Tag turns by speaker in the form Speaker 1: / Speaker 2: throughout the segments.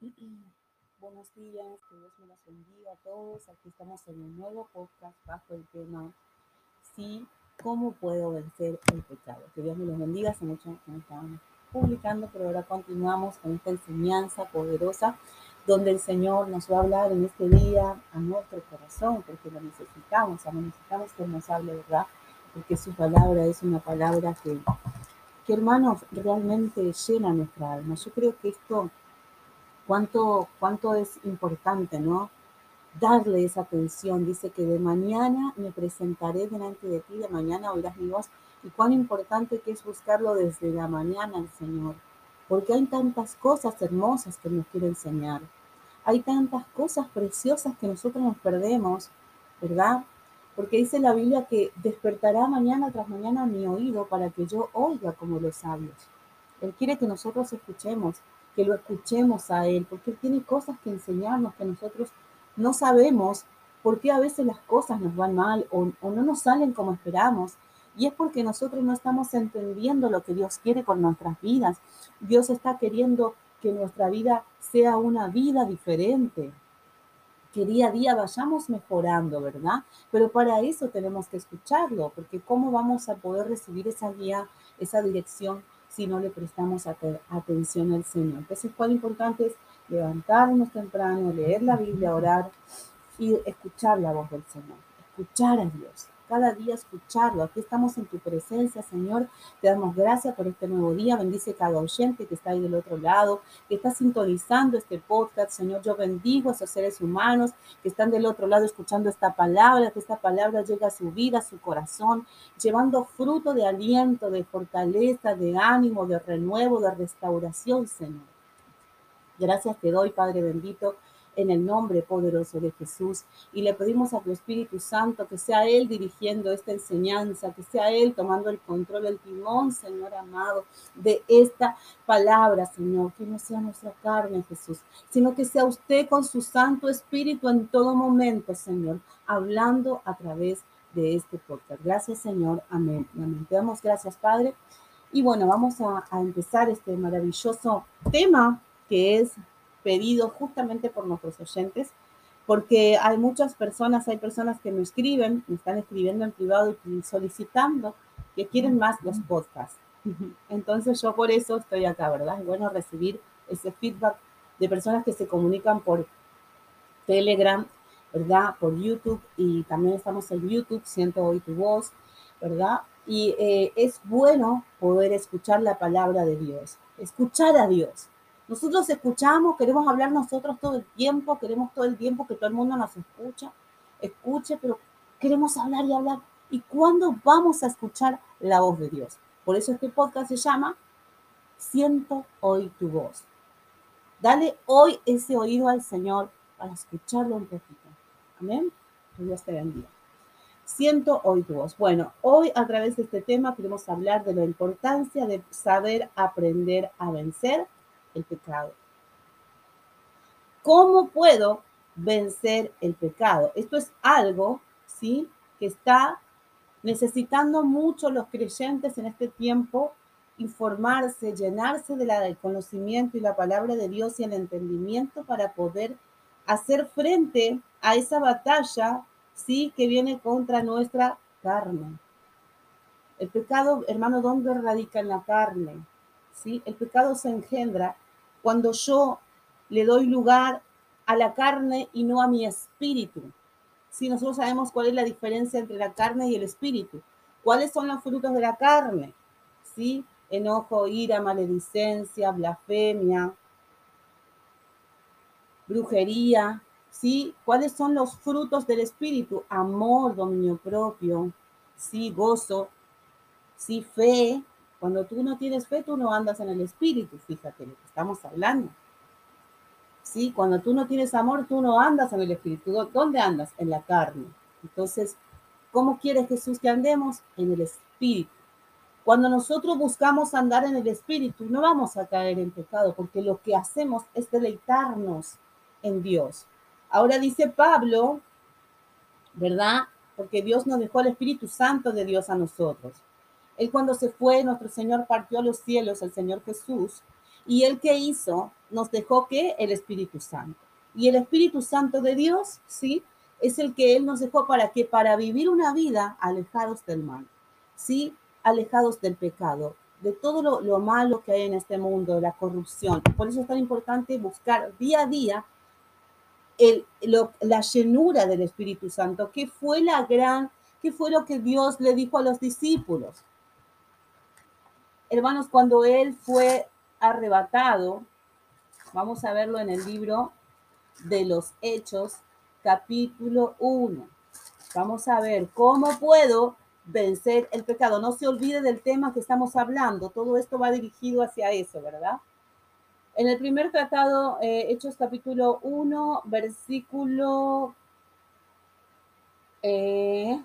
Speaker 1: Buenos días, que Dios me los bendiga a todos. Aquí estamos en un nuevo podcast bajo el tema Sí, ¿cómo puedo vencer el pecado? Que Dios me los bendiga. Hace mucho que no estábamos publicando, pero ahora continuamos con esta enseñanza poderosa donde el Señor nos va a hablar en este día a nuestro corazón, porque lo necesitamos, necesitamos que nos hable, ¿verdad? Porque su palabra es una palabra que, que hermanos, realmente llena nuestra alma. Yo creo que esto cuánto, cuánto es importante, ¿no? Darle esa atención. Dice que de mañana me presentaré delante de ti, de mañana oirás mi voz. Y cuán importante que es buscarlo desde la mañana al Señor. Porque hay tantas cosas hermosas que nos quiere enseñar. Hay tantas cosas preciosas que nosotros nos perdemos, ¿verdad? Porque dice la Biblia que despertará mañana tras mañana mi oído para que yo oiga como los sabios. Él quiere que nosotros escuchemos que lo escuchemos a Él, porque Él tiene cosas que enseñarnos que nosotros no sabemos por qué a veces las cosas nos van mal o, no nos salen como esperamos. Y es porque nosotros no estamos entendiendo lo que Dios quiere con nuestras vidas. Dios está queriendo que nuestra vida sea una vida diferente, que día a día vayamos mejorando, ¿verdad? Pero para eso tenemos que escucharlo, porque ¿cómo vamos a poder recibir esa guía, esa dirección si no le prestamos atención al Señor. Entonces, cuán importante es levantarnos temprano, leer la Biblia, orar y escuchar la voz del Señor, escuchar a Dios cada día escucharlo. Aquí estamos en tu presencia, Señor. Te damos gracias por este nuevo día. Bendice cada oyente que está ahí del otro lado, que está sintonizando este podcast. Señor, yo bendigo a esos seres humanos que están del otro lado escuchando esta palabra, que esta palabra llegue a su vida, a su corazón, llevando fruto de aliento, de fortaleza, de ánimo, de renuevo, de restauración, Señor. Gracias te doy, Padre bendito en el nombre poderoso de Jesús. Y le pedimos a tu Espíritu Santo que sea Él dirigiendo esta enseñanza, que sea Él tomando el control, el timón, Señor amado, de esta palabra, Señor. Que no sea nuestra carne, Jesús, sino que sea usted con su Santo Espíritu en todo momento, Señor, hablando a través de este podcast. Gracias, Señor. Amén. Amén. Te damos gracias, Padre. Y bueno, vamos a, a empezar este maravilloso tema que es pedido justamente por nuestros oyentes, porque hay muchas personas, hay personas que me escriben, me están escribiendo en privado y solicitando que quieren más los podcasts. Entonces yo por eso estoy acá, ¿verdad? Es bueno recibir ese feedback de personas que se comunican por Telegram, ¿verdad? Por YouTube y también estamos en YouTube, siento hoy tu voz, ¿verdad? Y eh, es bueno poder escuchar la palabra de Dios, escuchar a Dios, nosotros escuchamos, queremos hablar nosotros todo el tiempo, queremos todo el tiempo que todo el mundo nos escucha, escuche, pero queremos hablar y hablar. ¿Y cuándo vamos a escuchar la voz de Dios? Por eso este podcast se llama Siento hoy tu voz. Dale hoy ese oído al Señor para escucharlo un poquito. Amén. Que Dios te bendiga. Siento hoy tu voz. Bueno, hoy a través de este tema queremos hablar de la importancia de saber aprender a vencer el pecado. ¿Cómo puedo vencer el pecado? Esto es algo, ¿sí? Que está necesitando mucho los creyentes en este tiempo informarse, llenarse de la, del conocimiento y la palabra de Dios y el entendimiento para poder hacer frente a esa batalla, sí, que viene contra nuestra carne. El pecado, hermano, ¿dónde radica en la carne? ¿Sí? El pecado se engendra cuando yo le doy lugar a la carne y no a mi espíritu. Si nosotros sabemos cuál es la diferencia entre la carne y el espíritu, cuáles son los frutos de la carne, ¿sí? Enojo, ira, maledicencia, blasfemia, brujería, ¿sí? ¿Cuáles son los frutos del espíritu? Amor, dominio propio, ¿sí? Gozo, ¿sí? Fe, cuando tú no tienes fe, tú no andas en el espíritu, fíjate lo que estamos hablando. ¿Sí? Cuando tú no tienes amor, tú no andas en el espíritu. ¿Dónde andas? En la carne. Entonces, ¿cómo quiere Jesús que andemos? En el espíritu. Cuando nosotros buscamos andar en el espíritu, no vamos a caer en pecado, porque lo que hacemos es deleitarnos en Dios. Ahora dice Pablo, ¿verdad? Porque Dios nos dejó el Espíritu Santo de Dios a nosotros. Él cuando se fue, nuestro Señor partió a los cielos, el Señor Jesús, Y el que hizo nos dejó que el Espíritu Santo. Y el Espíritu Santo de Dios, ¿sí? Es el que Él nos dejó para que para vivir una vida alejados del mal, ¿sí? Alejados del pecado, de todo lo, lo malo que hay en este mundo, la corrupción. Por eso es tan importante buscar día a día el, la llenura del Espíritu Santo, que fue la gran, que fue lo que Dios le dijo a los discípulos. Hermanos, cuando Él fue arrebatado, vamos a verlo en el libro de los Hechos, capítulo 1. Vamos a ver cómo puedo vencer el pecado. No se olvide del tema que estamos hablando. Todo esto va dirigido hacia eso, ¿verdad? En el primer tratado, eh, Hechos capítulo 1, versículo eh,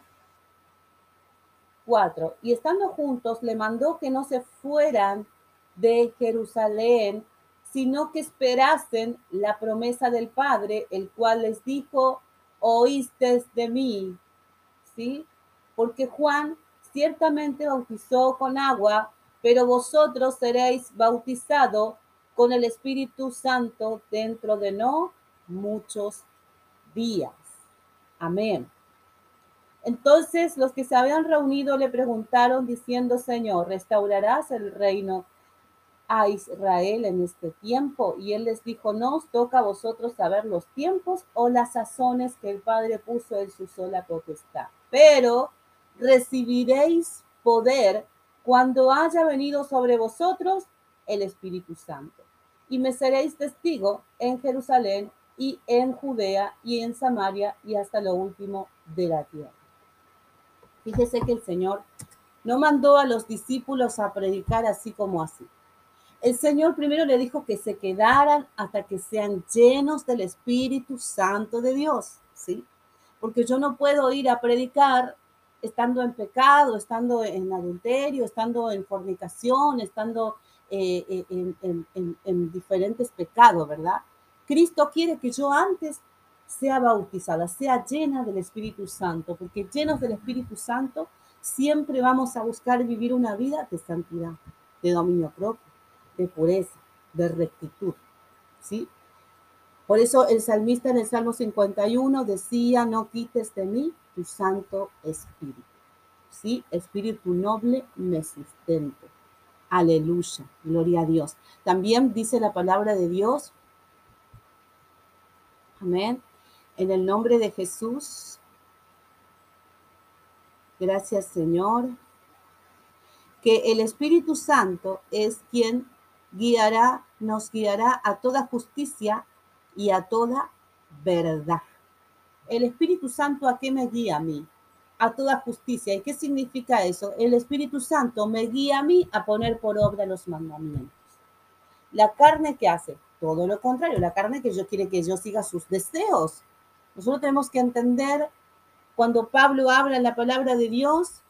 Speaker 1: 4. Y estando juntos, le mandó que no se fueran de Jerusalén, sino que esperasen la promesa del Padre, el cual les dijo, oíste de mí, ¿sí? Porque Juan ciertamente bautizó con agua, pero vosotros seréis bautizados con el Espíritu Santo dentro de no muchos días. Amén. Entonces los que se habían reunido le preguntaron diciendo, Señor, ¿restaurarás el reino a Israel en este tiempo? Y él les dijo, no os toca a vosotros saber los tiempos o las sazones que el Padre puso en su sola potestad, pero recibiréis poder cuando haya venido sobre vosotros el Espíritu Santo y me seréis testigo en Jerusalén y en Judea y en Samaria y hasta lo último de la tierra. Fíjese que el Señor no mandó a los discípulos a predicar así como así. El Señor primero le dijo que se quedaran hasta que sean llenos del Espíritu Santo de Dios, ¿sí? Porque yo no puedo ir a predicar estando en pecado, estando en adulterio, estando en fornicación, estando eh, eh, en, diferentes pecados, ¿verdad? Cristo quiere que yo antes sea bautizada, sea llena del Espíritu Santo, porque llenos del Espíritu Santo siempre vamos a buscar vivir una vida de santidad, de dominio propio, de pureza, de rectitud, ¿sí? Por eso el salmista en el Salmo 51 decía, no quites de mí tu Santo Espíritu, ¿sí? Espíritu noble me sustente. Aleluya, gloria a Dios. También dice la palabra de Dios. Amén. En el nombre de Jesús. Gracias Señor. Que el Espíritu Santo es quien guiará, nos guiará a toda justicia y a toda verdad. El Espíritu Santo a qué me guía a mí? a toda justicia. ¿Y qué significa eso? El Espíritu Santo me guía a mí a poner por obra los mandamientos. La carne que hace todo lo contrario, la carne que yo quiere que yo siga sus deseos. Nosotros tenemos que entender cuando Pablo habla en la palabra de Dios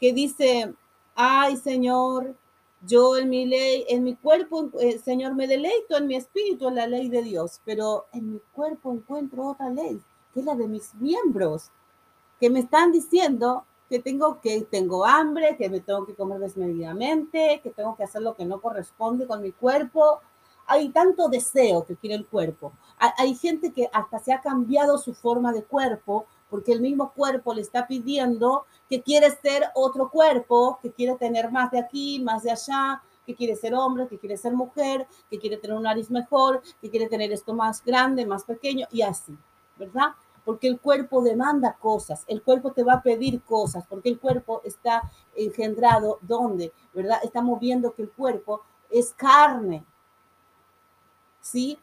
Speaker 1: que dice, ay Señor, yo en mi ley, en mi cuerpo, eh, Señor, me deleito en mi espíritu en la ley de Dios, pero en mi cuerpo encuentro otra ley, que es la de mis miembros que me están diciendo que tengo que tengo hambre, que me tengo que comer desmedidamente, que tengo que hacer lo que no corresponde con mi cuerpo. Hay tanto deseo que quiere el cuerpo. Hay, gente que hasta se ha cambiado su forma de cuerpo porque el mismo cuerpo le está pidiendo que quiere ser otro cuerpo, que quiere tener más de aquí, más de allá, que quiere ser hombre, que quiere ser mujer, que quiere tener un nariz mejor, que quiere tener esto más grande, más pequeño y así, ¿verdad? porque el cuerpo demanda cosas, el cuerpo te va a pedir cosas, porque el cuerpo está engendrado, ¿dónde? ¿Verdad? Estamos viendo que el cuerpo es carne, ¿sí?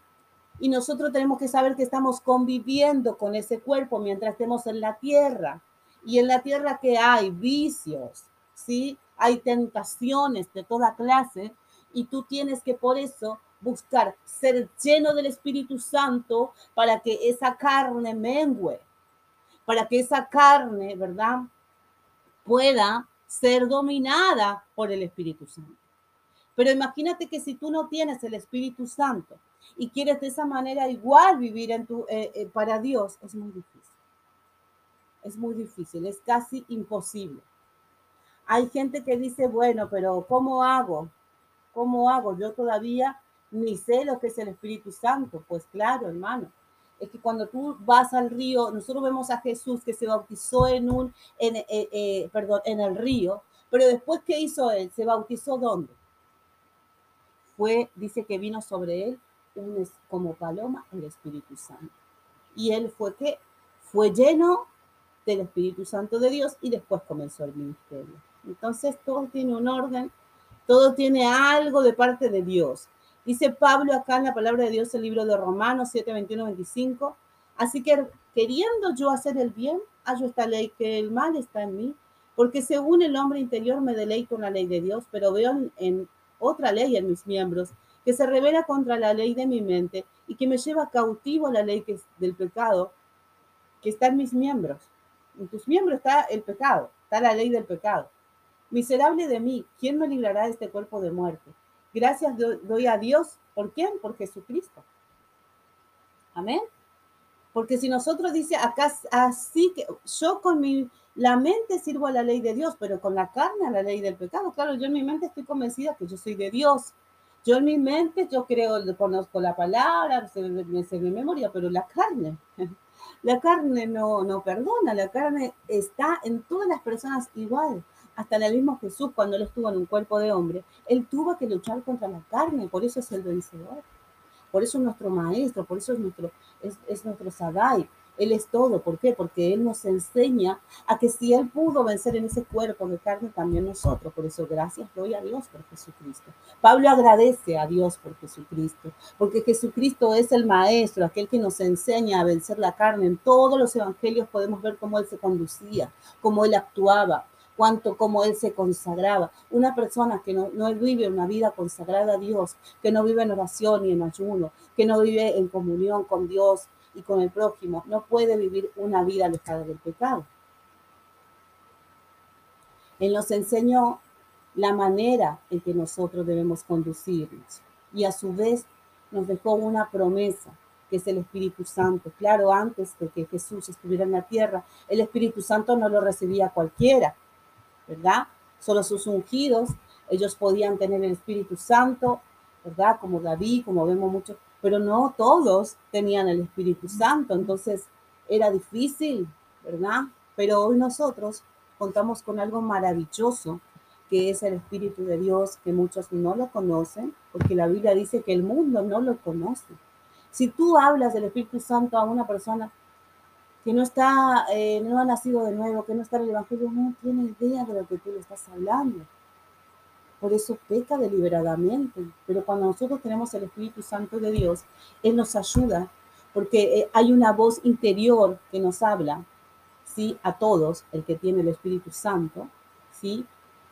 Speaker 1: Y nosotros tenemos que saber que estamos conviviendo con ese cuerpo mientras estemos en la tierra. Y en la tierra que hay vicios, ¿sí? Hay tentaciones de toda clase y tú tienes que por eso buscar ser lleno del Espíritu Santo para que esa carne mengue, para que esa carne, ¿verdad? Pueda ser dominada por el Espíritu Santo. Pero imagínate que si tú no tienes el Espíritu Santo y quieres de esa manera igual vivir en tu, eh, eh, para Dios, es muy difícil. Es muy difícil, es casi imposible. Hay gente que dice, bueno, pero ¿cómo hago? ¿Cómo hago? Yo todavía ni sé lo que es el Espíritu Santo. Pues claro, hermano. Es que cuando tú vas al río, nosotros vemos a Jesús que se bautizó en un, en, eh, perdón, en el río, pero después, ¿qué hizo él? ¿Se bautizó dónde? Fue, dice que vino sobre él un, como paloma el Espíritu Santo. Y él fue que fue lleno del Espíritu Santo de Dios y después comenzó el ministerio. Entonces todo tiene un orden, todo tiene algo de parte de Dios. Dice Pablo acá en la palabra de Dios, el libro de Romanos 7, 21, 25. Así que queriendo yo hacer el bien, hallo esta ley que el mal está en mí, porque según el hombre interior me deleito en la ley de Dios, pero veo en, otra ley en mis miembros que se revela contra la ley de mi mente y que me lleva cautivo la ley que es del pecado que está en mis miembros. En tus miembros está el pecado, está la ley del pecado. Miserable de mí, ¿quién me librará de este cuerpo de muerte? Gracias doy a Dios. ¿Por quién? Por Jesucristo. Amén. Porque si nosotros dice acá así que yo con mi la mente sirvo a la ley de Dios, pero con la carne a la ley del pecado. Claro, yo en mi mente estoy convencida que yo soy de Dios. Yo en mi mente, yo creo, conozco la palabra, me sé de memoria, pero la carne, la carne no, no perdona, la carne está en todas las personas igual. Hasta el mismo Jesús, cuando él estuvo en un cuerpo de hombre, él tuvo que luchar contra la carne, por eso es el vencedor. Por eso es nuestro maestro, por eso es nuestro, es, es nuestro Sadai, él es todo. ¿Por qué? Porque Él nos enseña a que si Él pudo vencer en ese cuerpo de carne, también nosotros. Por eso, gracias doy a Dios por Jesucristo. Pablo agradece a Dios por Jesucristo, porque Jesucristo es el Maestro, aquel que nos enseña a vencer la carne. En todos los evangelios podemos ver cómo Él se conducía, cómo Él actuaba, cuánto como Él se consagraba. Una persona que no, no, vive una vida consagrada a Dios, que no vive en oración ni en ayuno, que no vive en comunión con Dios, y con el prójimo. No puede vivir una vida alejada del pecado. Él nos enseñó la manera en que nosotros debemos conducirnos y a su vez nos dejó una promesa que es el Espíritu Santo. Claro, antes de que Jesús estuviera en la tierra, el Espíritu Santo no lo recibía cualquiera, ¿verdad? Solo sus ungidos, ellos podían tener el Espíritu Santo, ¿verdad? Como David, como vemos muchos pero no todos tenían el Espíritu Santo, entonces era difícil, ¿verdad? Pero hoy nosotros contamos con algo maravilloso, que es el Espíritu de Dios, que muchos no lo conocen, porque la Biblia dice que el mundo no lo conoce. Si tú hablas del Espíritu Santo a una persona que no está, eh, no ha nacido de nuevo, que no está en el Evangelio, no tiene idea de lo que tú le estás hablando por eso peca deliberadamente. Pero cuando nosotros tenemos el Espíritu Santo de Dios, Él nos ayuda porque eh, hay una voz interior que nos habla, ¿sí? A todos, el que tiene el Espíritu Santo, ¿sí?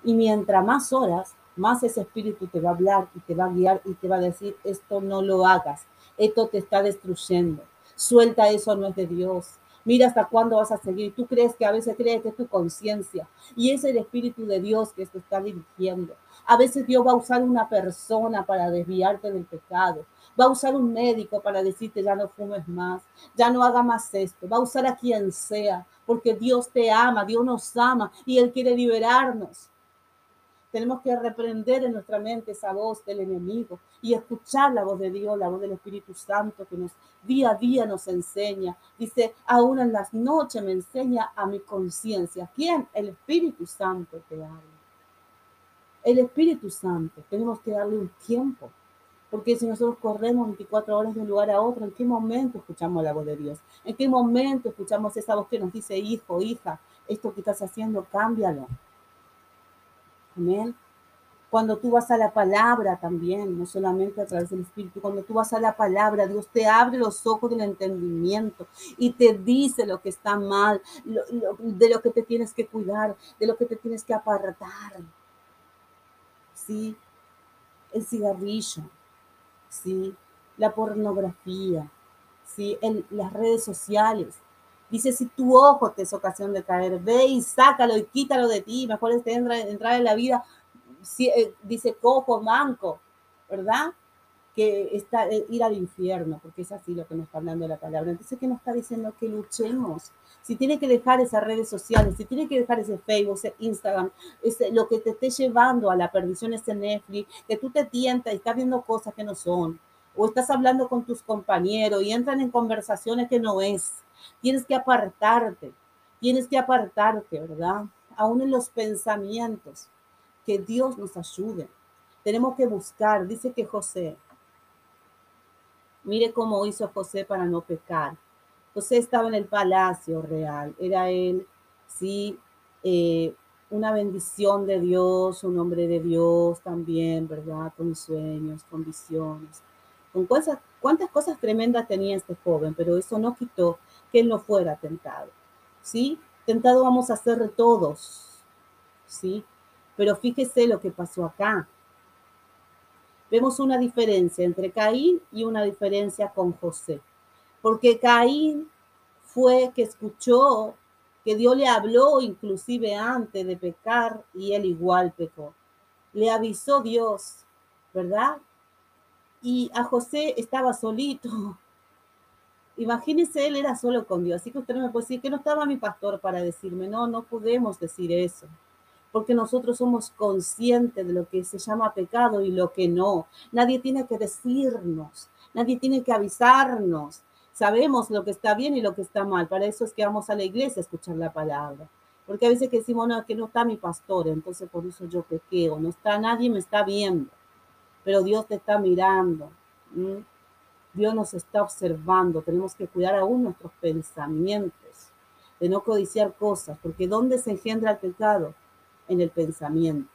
Speaker 1: Y mientras más horas, más ese Espíritu te va a hablar y te va a guiar y te va a decir, esto no lo hagas, esto te está destruyendo, suelta eso, no es de Dios, Mira hasta cuándo vas a seguir. Tú crees que a veces crees que es tu conciencia y es el Espíritu de Dios que te está dirigiendo. A veces Dios va a usar una persona para desviarte del pecado. Va a usar un médico para decirte ya no fumes más, ya no haga más esto. Va a usar a quien sea, porque Dios te ama, Dios nos ama y Él quiere liberarnos. Tenemos que reprender en nuestra mente esa voz del enemigo y escuchar la voz de Dios, la voz del Espíritu Santo que nos día a día nos enseña. Dice, aún en las noches me enseña a mi conciencia. ¿Quién? El Espíritu Santo te habla. El Espíritu Santo, tenemos que darle un tiempo. Porque si nosotros corremos 24 horas de un lugar a otro, ¿en qué momento escuchamos la voz de Dios? ¿En qué momento escuchamos esa voz que nos dice, hijo, hija, esto que estás haciendo, cámbialo? Cuando tú vas a la palabra también, no solamente a través del Espíritu, cuando tú vas a la palabra, Dios te abre los ojos del entendimiento y te dice lo que está mal, de lo que te tienes que cuidar, de lo que te tienes que apartar. Sí, el cigarrillo, sí, la pornografía, sí, las redes sociales, Dice, si tu ojo te es ocasión de caer, ve y sácalo y quítalo de ti. Mejor es entrar, entrar en la vida, eh, dice cojo, manco, ¿verdad? que está, eh, ir al infierno, porque es así lo que nos está hablando la palabra. Entonces, ¿qué nos está diciendo? Que luchemos. Si tiene que dejar esas redes sociales, si tiene que dejar ese Facebook, ese Instagram, ese, lo que te esté llevando a la perdición, ese Netflix, que tú te tientas y estás viendo cosas que no son, o estás hablando con tus compañeros y entran en conversaciones que no es. Tienes que apartarte, tienes que apartarte, ¿verdad? Aún en los pensamientos. Que Dios nos ayude. Tenemos que buscar, dice que José, Mire cómo hizo José para no pecar. José estaba en el palacio real, era él, sí, eh, una bendición de Dios, un hombre de Dios también, ¿verdad? Con sueños, con visiones, con cosas, cuántas cosas tremendas tenía este joven, pero eso no quitó que no fuera tentado, ¿sí? Tentado vamos a ser todos, ¿sí? Pero fíjese lo que pasó acá vemos una diferencia entre Caín y una diferencia con José. Porque Caín fue que escuchó que Dios le habló inclusive antes de pecar y él igual pecó. Le avisó Dios, ¿verdad? Y a José estaba solito. Imagínese, él era solo con Dios. Así que usted no me puede decir que no estaba mi pastor para decirme, no, no podemos decir eso porque nosotros somos conscientes de lo que se llama pecado y lo que no. Nadie tiene que decirnos, nadie tiene que avisarnos. Sabemos lo que está bien y lo que está mal. Para eso es que vamos a la iglesia a escuchar la palabra. Porque a veces decimos, no, que no está mi pastor, entonces por eso yo pequeo. No está, nadie me está viendo, pero Dios te está mirando. Dios nos está observando. Tenemos que cuidar aún nuestros pensamientos, de no codiciar cosas, porque ¿dónde se engendra el pecado? en el pensamiento.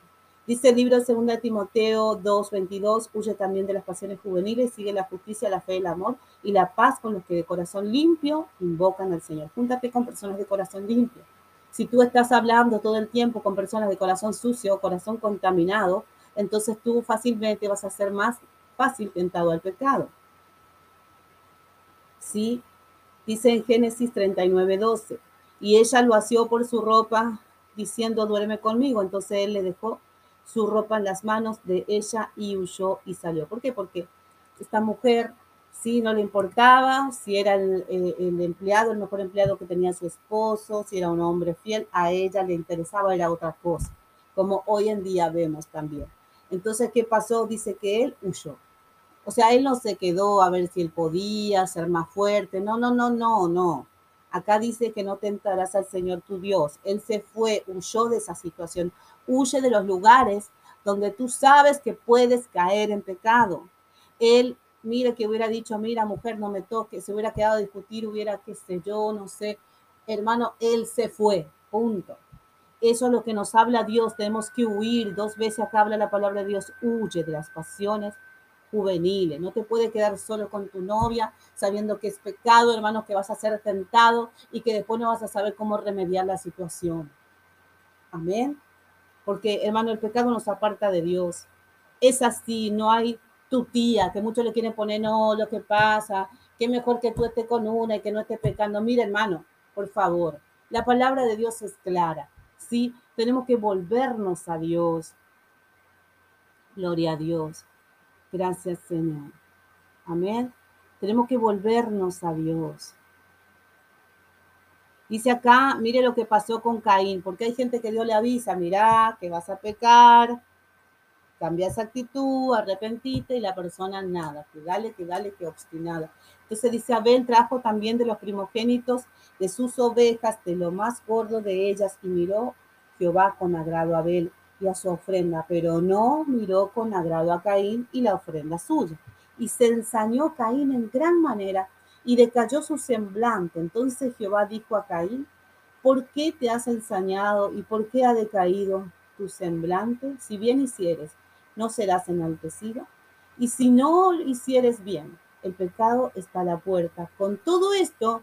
Speaker 1: Dice el libro 2 Timoteo 2:22, huye también de las pasiones juveniles, sigue la justicia, la fe, el amor y la paz con los que de corazón limpio invocan al Señor. Júntate con personas de corazón limpio. Si tú estás hablando todo el tiempo con personas de corazón sucio, corazón contaminado, entonces tú fácilmente vas a ser más fácil tentado al pecado. Sí, dice en Génesis 39:12, y ella lo asió por su ropa diciendo, duerme conmigo. Entonces él le dejó su ropa en las manos de ella y huyó y salió. ¿Por qué? Porque esta mujer sí no le importaba si era el, empleado, el mejor empleado que tenía su esposo, si era un hombre fiel, a ella le interesaba, era otra cosa, como hoy en día vemos también. Entonces, ¿qué pasó? Dice que él huyó. O sea, él no se quedó a ver si él podía ser más fuerte. No, no, no, no, no. Acá dice que no tentarás al Señor tu Dios. Él se fue, huyó de esa situación. Huye de los lugares donde tú sabes que puedes caer en pecado. Él, mire que hubiera dicho, mira mujer, no me toques, se hubiera quedado a discutir, hubiera, qué sé yo, no sé. Hermano, él se fue, punto. Eso es lo que nos habla Dios, tenemos que huir. Dos veces acá habla la palabra de Dios, huye de las pasiones juveniles. No te puede quedar solo con tu novia sabiendo que es pecado, hermano, que vas a ser tentado y que después no vas a saber cómo remediar la situación. Amén. Porque, hermano, el pecado nos aparta de Dios. Es así, no hay tu tía, que muchos le quieren poner, no, lo que pasa, que mejor que tú estés con una y que no estés pecando. Mira, hermano, por favor, la palabra de Dios es clara, ¿sí? Tenemos que volvernos a Dios. Gloria a Dios. Gracias, Señor. Amén. Tenemos que volvernos a Dios. Dice acá, mire lo que pasó con Caín, porque hay gente que Dios le avisa, mira, que vas a pecar, cambia esa actitud, arrepentite y la persona nada, que dale, que dale, que obstinada. Entonces dice, Abel trajo también de los primogénitos de sus ovejas, de lo más gordo de ellas, y miró Jehová con agrado a Abel y a su ofrenda, pero no miró con agrado a Caín y la ofrenda suya. Y se ensañó Caín en gran manera y decayó su semblante. Entonces Jehová dijo a Caín, ¿por qué te has ensañado y por qué ha decaído tu semblante? Si bien hicieres, no serás enaltecido. Y si no hicieres bien, el pecado está a la puerta. Con todo esto,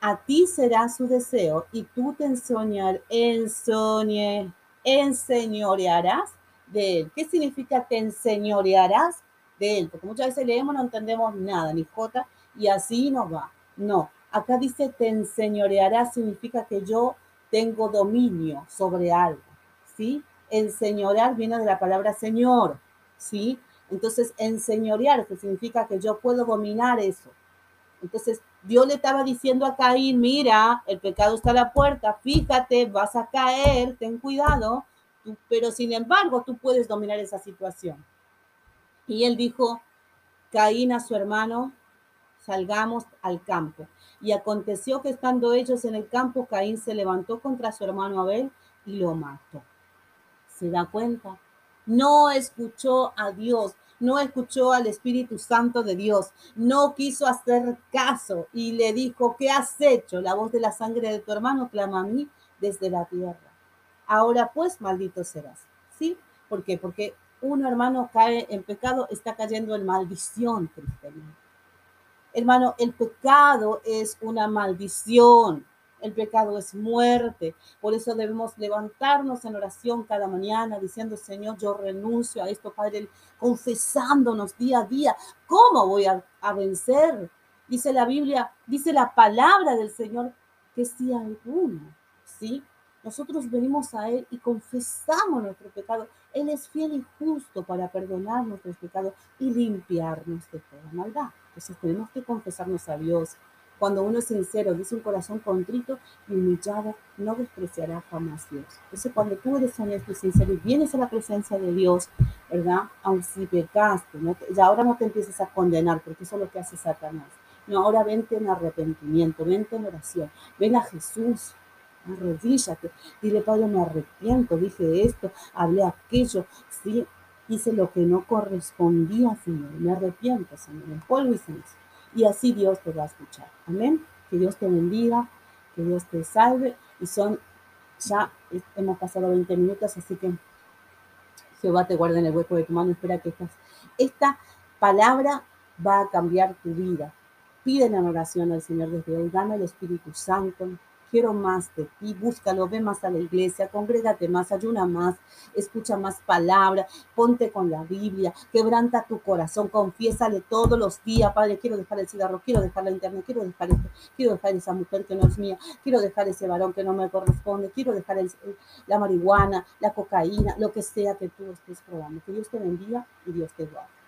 Speaker 1: a ti será su deseo y tú te ensoñar, ensoñe, enseñorearás de él. ¿Qué significa te enseñorearás de él? Porque muchas veces leemos no entendemos nada, ni jota, y así nos va. No, acá dice te enseñorearás significa que yo tengo dominio sobre algo, ¿sí? Enseñorear viene de la palabra señor, ¿sí? Entonces, enseñorearse significa que yo puedo dominar eso. Entonces, Dios le estaba diciendo a Caín, mira, el pecado está a la puerta, fíjate, vas a caer, ten cuidado, pero sin embargo tú puedes dominar esa situación. Y él dijo, Caín a su hermano, salgamos al campo. Y aconteció que estando ellos en el campo, Caín se levantó contra su hermano Abel y lo mató. ¿Se da cuenta? No escuchó a Dios, no escuchó al Espíritu Santo de Dios, no quiso hacer caso y le dijo, ¿qué has hecho? La voz de la sangre de tu hermano clama a mí desde la tierra. Ahora pues, maldito serás. ¿Sí? ¿Por qué? Porque un hermano cae en pecado, está cayendo en maldición, cristiano. Hermano, el pecado es una maldición. El pecado es muerte. Por eso debemos levantarnos en oración cada mañana diciendo, Señor, yo renuncio a esto, Padre, confesándonos día a día. ¿Cómo voy a, vencer? Dice la Biblia, dice la palabra del Señor, que si alguno, ¿sí? Nosotros venimos a Él y confesamos nuestro pecado. Él es fiel y justo para perdonar nuestros pecados y limpiarnos de toda maldad. Entonces tenemos que confesarnos a Dios. Cuando uno es sincero, dice un corazón contrito y humillado, no despreciará jamás Dios. Entonces cuando tú eres honesto y sincero y vienes a la presencia de Dios, ¿verdad? Aunque si pecaste, ¿no? ya ahora no te empieces a condenar, porque eso es lo que hace Satanás. No, ahora vente en arrepentimiento, vente en oración, ven a Jesús, arrodíllate, dile, Padre, me arrepiento, dije esto, hablé aquello, sí, hice lo que no correspondía, Señor, me arrepiento, Señor, en polvo y ceniza. Y así Dios te va a escuchar. Amén. Que Dios te bendiga, que Dios te salve. Y son, ya hemos pasado 20 minutos, así que Jehová te guarde en el hueco de tu mano. Espera que esta, esta palabra va a cambiar tu vida. Piden en oración al Señor desde hoy. Dame el Espíritu Santo quiero más de ti, búscalo, ve más a la iglesia, congrégate más, ayuna más, escucha más palabra, ponte con la Biblia, quebranta tu corazón, confiésale todos los días, Padre, quiero dejar el cigarro, quiero dejar la internet, quiero dejar esto, quiero dejar esa mujer que no es mía, quiero dejar ese varón que no me corresponde, quiero dejar la marihuana, la cocaína, lo que sea que tú estés probando. Que Dios te bendiga y Dios te guarde.